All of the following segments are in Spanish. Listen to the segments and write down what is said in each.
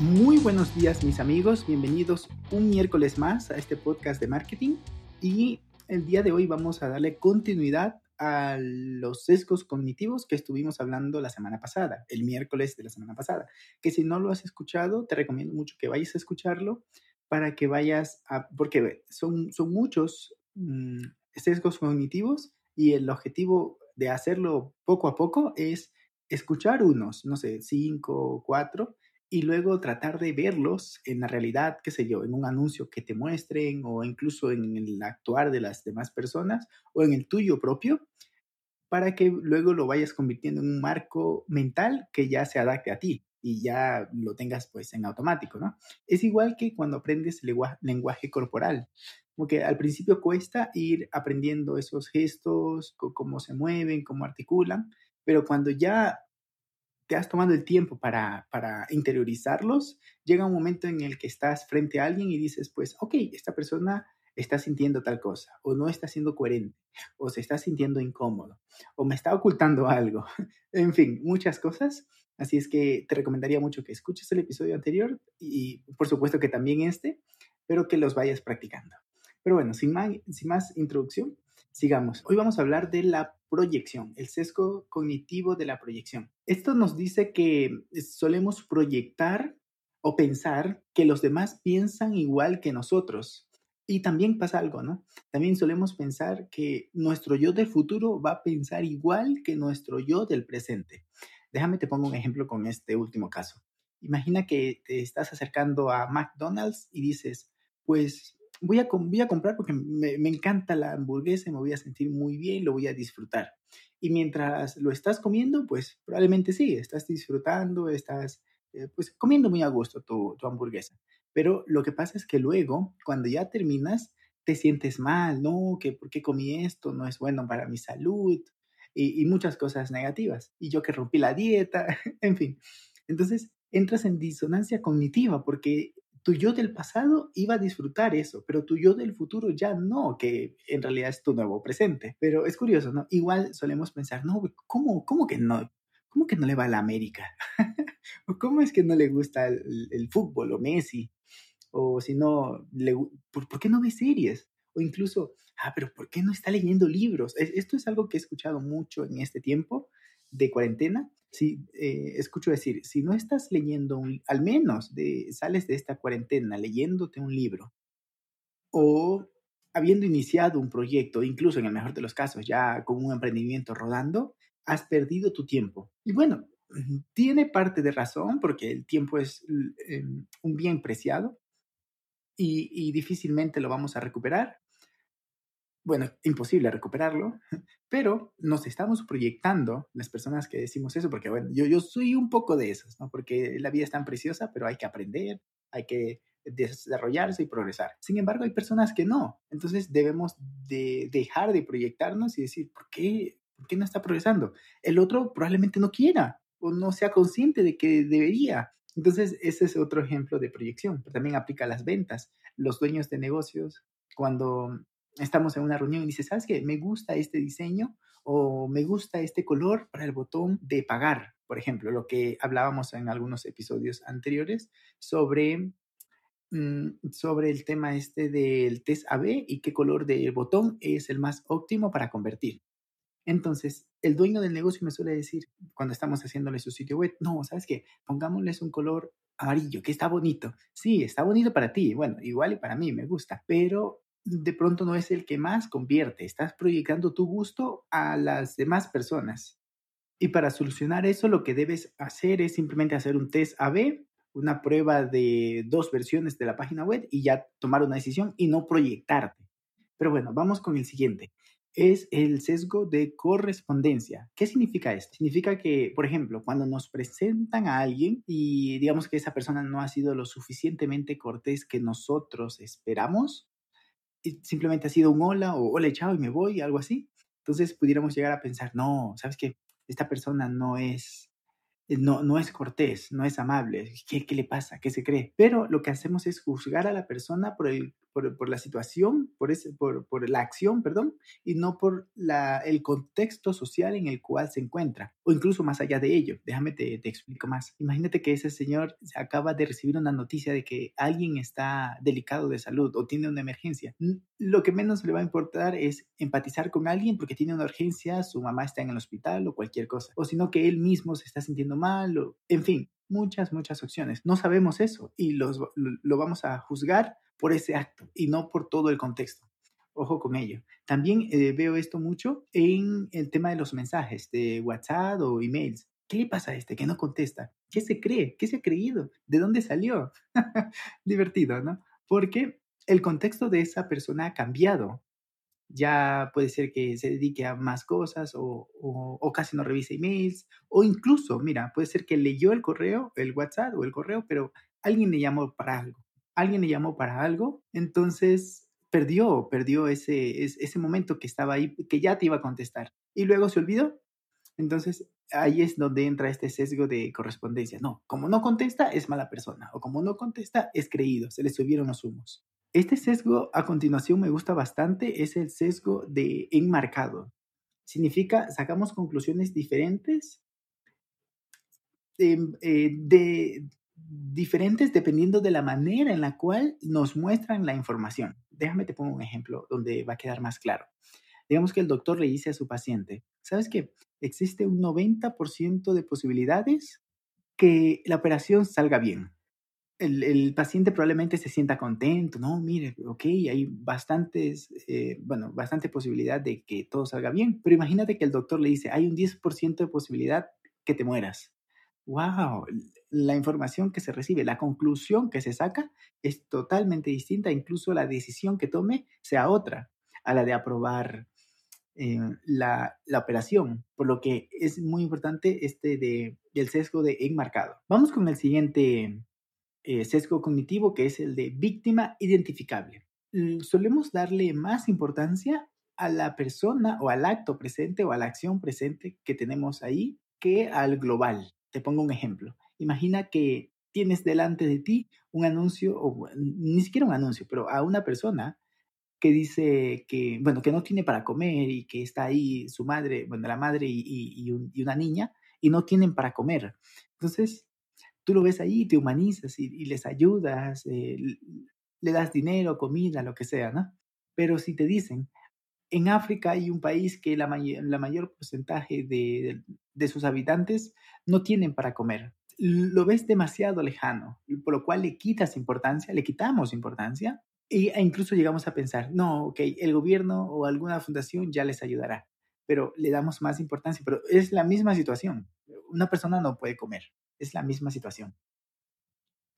Muy buenos días mis amigos, bienvenidos un miércoles más a este podcast de marketing. Y el día de hoy vamos a darle continuidad a los sesgos cognitivos que estuvimos hablando la semana pasada, el miércoles de la semana pasada, que si no lo has escuchado, te recomiendo mucho que vayas a escucharlo para que vayas a, porque son, son muchos mm, sesgos cognitivos y el objetivo de hacerlo poco a poco es escuchar unos, no sé, cinco cuatro, y luego tratar de verlos en la realidad, qué sé yo, en un anuncio que te muestren o incluso en el actuar de las demás personas o en el tuyo propio, para que luego lo vayas convirtiendo en un marco mental que ya se adapte a ti y ya lo tengas pues en automático, ¿no? Es igual que cuando aprendes lenguaje, corporal, como que al principio cuesta ir aprendiendo esos gestos, cómo se mueven, cómo articulan, pero cuando ya te has tomado el tiempo para, para interiorizarlos, llega un momento en el que estás frente a alguien y dices, pues, ok, esta persona está sintiendo tal cosa, o no está siendo coherente, o se está sintiendo incómodo, o me está ocultando algo. en fin, muchas cosas. Así es que te recomendaría mucho que escuches el episodio anterior y por supuesto que también este, pero que los vayas practicando. Pero bueno, sin más, sin más introducción, sigamos. Hoy vamos a hablar de la proyección, el sesgo cognitivo de la proyección. Esto nos dice que solemos proyectar o pensar que los demás piensan igual que nosotros. Y también pasa algo, ¿no? También solemos pensar que nuestro yo del futuro va a pensar igual que nuestro yo del presente. Déjame te pongo un ejemplo con este último caso. Imagina que te estás acercando a McDonald's y dices, pues voy a, voy a comprar porque me, encanta la hamburguesa y me voy a sentir muy bien, lo voy a disfrutar. Y mientras lo estás comiendo, pues probablemente sí, estás disfrutando, estás eh, pues comiendo muy a gusto tu, tu hamburguesa. Pero lo que pasa es que luego, cuando ya terminas, te sientes mal, ¿no? Que por qué comí esto, no es bueno para mi salud y, y muchas cosas negativas. Y yo que rompí la dieta, en fin. Entonces, entras en disonancia cognitiva porque tu yo del pasado iba a disfrutar eso, pero tu yo del futuro ya no, que en realidad es tu nuevo presente. Pero es curioso, ¿no? Igual solemos pensar, no, ¿cómo, cómo que no? ¿Cómo que no le va a la América? ¿O cómo es que no le gusta el, fútbol o Messi? O si no, le, ¿por, ¿por qué no ve series? O incluso, ah, pero ¿por qué no está leyendo libros? Esto es algo que he escuchado mucho en este tiempo de cuarentena, si eh, escucho decir, si no estás leyendo, al menos de, sales de esta cuarentena leyéndote un libro o habiendo iniciado un proyecto, incluso en el mejor de los casos, ya con un emprendimiento rodando, has perdido tu tiempo. Y bueno, tiene parte de razón porque el tiempo es em, un bien preciado y difícilmente lo vamos a recuperar bueno, imposible recuperarlo, pero nos estamos proyectando las personas que decimos eso, porque bueno, yo, yo soy un poco de esos, ¿no? Porque la vida es tan preciosa, pero hay que aprender, hay que desarrollarse y progresar. Sin embargo, hay personas que no. Entonces debemos de dejar de proyectarnos y decir, ¿por qué, ¿por qué no está progresando? El otro probablemente no quiera o no sea consciente de que debería. Entonces, ese es otro ejemplo de proyección, también aplica a las ventas. Los dueños de negocios, cuando estamos en una reunión y dices, ¿sabes qué? Me gusta este diseño o me gusta este color para el botón de pagar, por ejemplo, lo que hablábamos en algunos episodios anteriores sobre, mm, sobre el tema este del test AB y qué color de botón es el más óptimo para convertir. Entonces, el dueño del negocio me suele decir, cuando estamos haciéndole su sitio web, no, ¿sabes qué? Pongámosles un color amarillo, que está bonito. Sí, está bonito para ti, bueno, igual y para mí me gusta, pero de pronto no es el que más convierte. Estás proyectando tu gusto a las demás personas. Y para solucionar eso, lo que debes hacer es simplemente hacer un test AB, una prueba de dos versiones de la página web y ya tomar una decisión y no proyectarte. Pero bueno, vamos con el siguiente. es el sesgo de correspondencia. ¿Qué significa esto? Significa que, por ejemplo, cuando nos presentan a alguien y digamos que esa persona no ha sido lo suficientemente cortés que nosotros esperamos, simplemente ha sido un hola o hola, chao y me voy, algo así. Entonces pudiéramos llegar a pensar, no, ¿sabes qué? Esta persona no es eh, no, no es cortés, no es amable, ¿Qué, ¿qué, le pasa? ¿Qué se cree? Pero lo que hacemos es juzgar a la persona por, el, por, por la situación, por, ese, por, por, la acción, perdón, y no por la, el contexto social en el cual se encuentra, o incluso más allá de ello. Déjame te, te explico más. Imagínate que ese señor acaba de recibir una noticia de que alguien está delicado de salud o tiene una emergencia. Lo que menos le va a importar es empatizar con alguien porque tiene una urgencia, su mamá está en el hospital o cualquier cosa, o sino que él mismo se está sintiendo mal, o, en fin, muchas, muchas opciones. No sabemos eso y los, lo vamos a juzgar por ese acto y no por todo el contexto. Ojo con ello. También eh, veo esto mucho en el tema de los mensajes de WhatsApp o emails. ¿Qué le pasa a este que no contesta? ¿Qué se cree? ¿Qué se ha creído? ¿De dónde salió? Divertido, ¿no? Porque el contexto de esa persona ha cambiado ya puede ser que se dedique a más cosas o, o, casi no revise emails, o incluso, mira, puede ser que leyó el correo, el WhatsApp o el correo, pero alguien le llamó para algo, alguien le llamó para algo, entonces perdió, perdió ese, ese momento que estaba ahí, que ya te iba a contestar, y luego se olvidó. Entonces ahí es donde entra este sesgo de correspondencia. No, como no contesta, es mala persona, o como no contesta, es creído, se le subieron los humos. Este sesgo a continuación me gusta bastante, es el sesgo de enmarcado. Significa, sacamos conclusiones diferentes em, eh, de, diferentes dependiendo de la manera en la cual nos muestran la información. Déjame te pongo un ejemplo donde va a quedar más claro. Digamos que el doctor le dice a su paciente, ¿sabes qué? Existe un 90% de posibilidades que la operación salga bien el, paciente probablemente se sienta contento, ¿no? Mire, ok, hay bastantes, eh, bueno, bastante posibilidad de que todo salga bien, pero imagínate que el doctor le dice, hay un 10% de posibilidad que te mueras. ¡Wow! La información que se recibe, la conclusión que se saca es totalmente distinta, incluso la decisión que tome sea otra a la de aprobar eh, la, la, operación, por lo que es muy importante este de, del sesgo de enmarcado. Vamos con el siguiente eh, sesgo cognitivo, que es el de víctima identificable. Solemos darle más importancia a la persona o al acto presente o a la acción presente que tenemos ahí que al global. Te pongo un ejemplo. Imagina que tienes delante de ti un anuncio, o ni siquiera un anuncio, pero a una persona que dice que, bueno, que no tiene para comer y que está ahí su madre, bueno, la madre y, y, una niña, y no tienen para comer. Entonces, tú lo ves ahí, te humanizas y, les ayudas, eh, le das dinero, comida, lo que sea, ¿no? Pero si te dicen, en África hay un país que la, la mayor porcentaje de, sus habitantes no tienen para comer. Lo ves demasiado lejano, por lo cual le quitas importancia, le quitamos importancia e incluso llegamos a pensar, no, ok, el gobierno o alguna fundación ya les ayudará, pero le damos más importancia, pero es la misma situación. Una persona no puede comer, es la misma situación.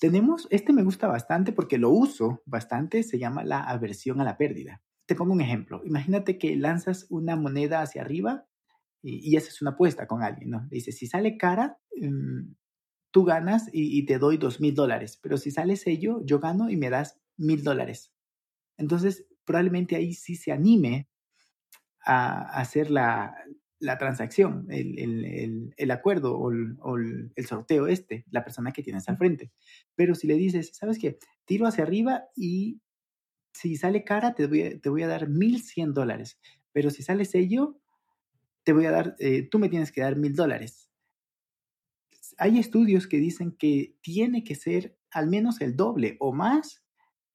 Tenemos, este me gusta bastante porque lo uso bastante, se llama la aversión a la pérdida. Te pongo un ejemplo. Imagínate que lanzas una moneda hacia arriba y, haces una apuesta con alguien, ¿no? Le dices, si sale cara, em, tú ganas y, te doy dos mil dólares, pero si sale sello, yo gano y me das mil dólares. Entonces, probablemente ahí sí se anime a hacer la, la transacción, el, acuerdo o, el, sorteo este, la persona que tienes al frente. Pero si le dices, ¿sabes qué? Tiro hacia arriba y si sale cara, te voy a, te voy a dar 1.100 dólares. Pero si sale sello, te voy a dar, eh, tú me tienes que dar 1.000 dólares. Hay estudios que dicen que tiene que ser al menos el doble o más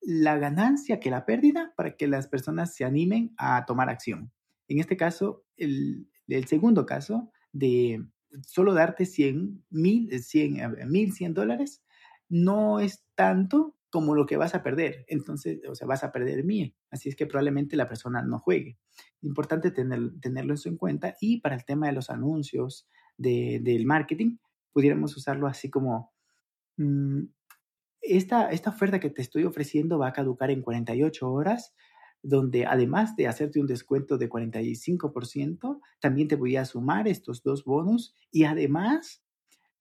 la ganancia que la pérdida para que las personas se animen a tomar acción. En este caso, el, segundo caso de solo darte 100 mil, 100, 1100 dólares, no es tanto como lo que vas a perder. Entonces, o sea, vas a perder mil. Así es que probablemente la persona no juegue. Importante tener, tenerlo eso en cuenta. Y para el tema de los anuncios, del marketing, pudiéramos usarlo así como, mm, esta, esta oferta que te estoy ofreciendo va a caducar en 48 horas donde además de hacerte un descuento de 45%, también te voy a sumar estos dos bonos y además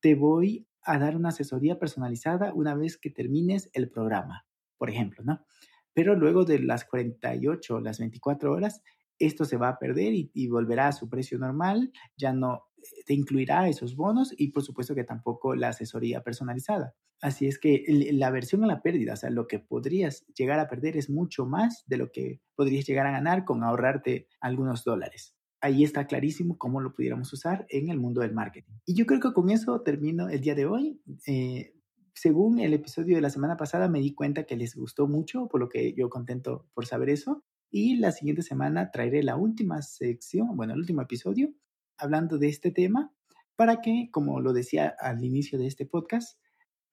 te voy a dar una asesoría personalizada una vez que termines el programa, por ejemplo, ¿no? Pero luego de las 48 o las 24 horas, esto se va a perder y, volverá a su precio normal, ya no eh, te incluirá esos bonos y por supuesto que tampoco la asesoría personalizada. Así es que la versión a la pérdida, o sea, lo que podrías llegar a perder es mucho más de lo que podrías llegar a ganar con ahorrarte algunos dólares. Ahí está clarísimo cómo lo pudiéramos usar en el mundo del marketing. Y yo creo que con eso termino el día de hoy. Eh, según el episodio de la semana pasada, me di cuenta que les gustó mucho, por lo que yo contento por saber eso. Y la siguiente semana traeré la última sección, bueno, el último episodio, hablando de este tema, para que, como lo decía al inicio de este podcast,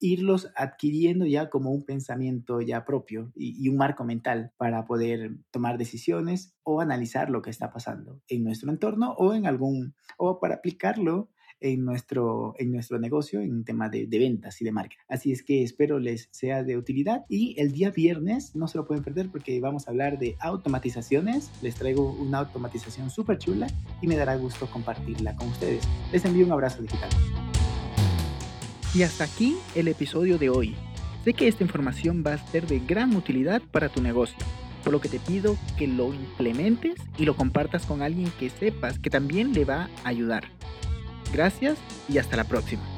irlos adquiriendo ya como un pensamiento ya propio y, un marco mental para poder tomar decisiones o analizar lo que está pasando en nuestro entorno o en algún, o para aplicarlo en nuestro, en nuestro negocio en tema de, ventas y de marketing. Así es que espero les sea de utilidad y el día viernes no se lo pueden perder porque vamos a hablar de automatizaciones. Les traigo una automatización súper chula y me dará gusto compartirla con ustedes. Les envío un abrazo digital. Y hasta aquí el episodio de hoy. Sé que esta información va a ser de gran utilidad para tu negocio, por lo que te pido que lo implementes y lo compartas con alguien que sepas que también le va a ayudar. Gracias y hasta la próxima.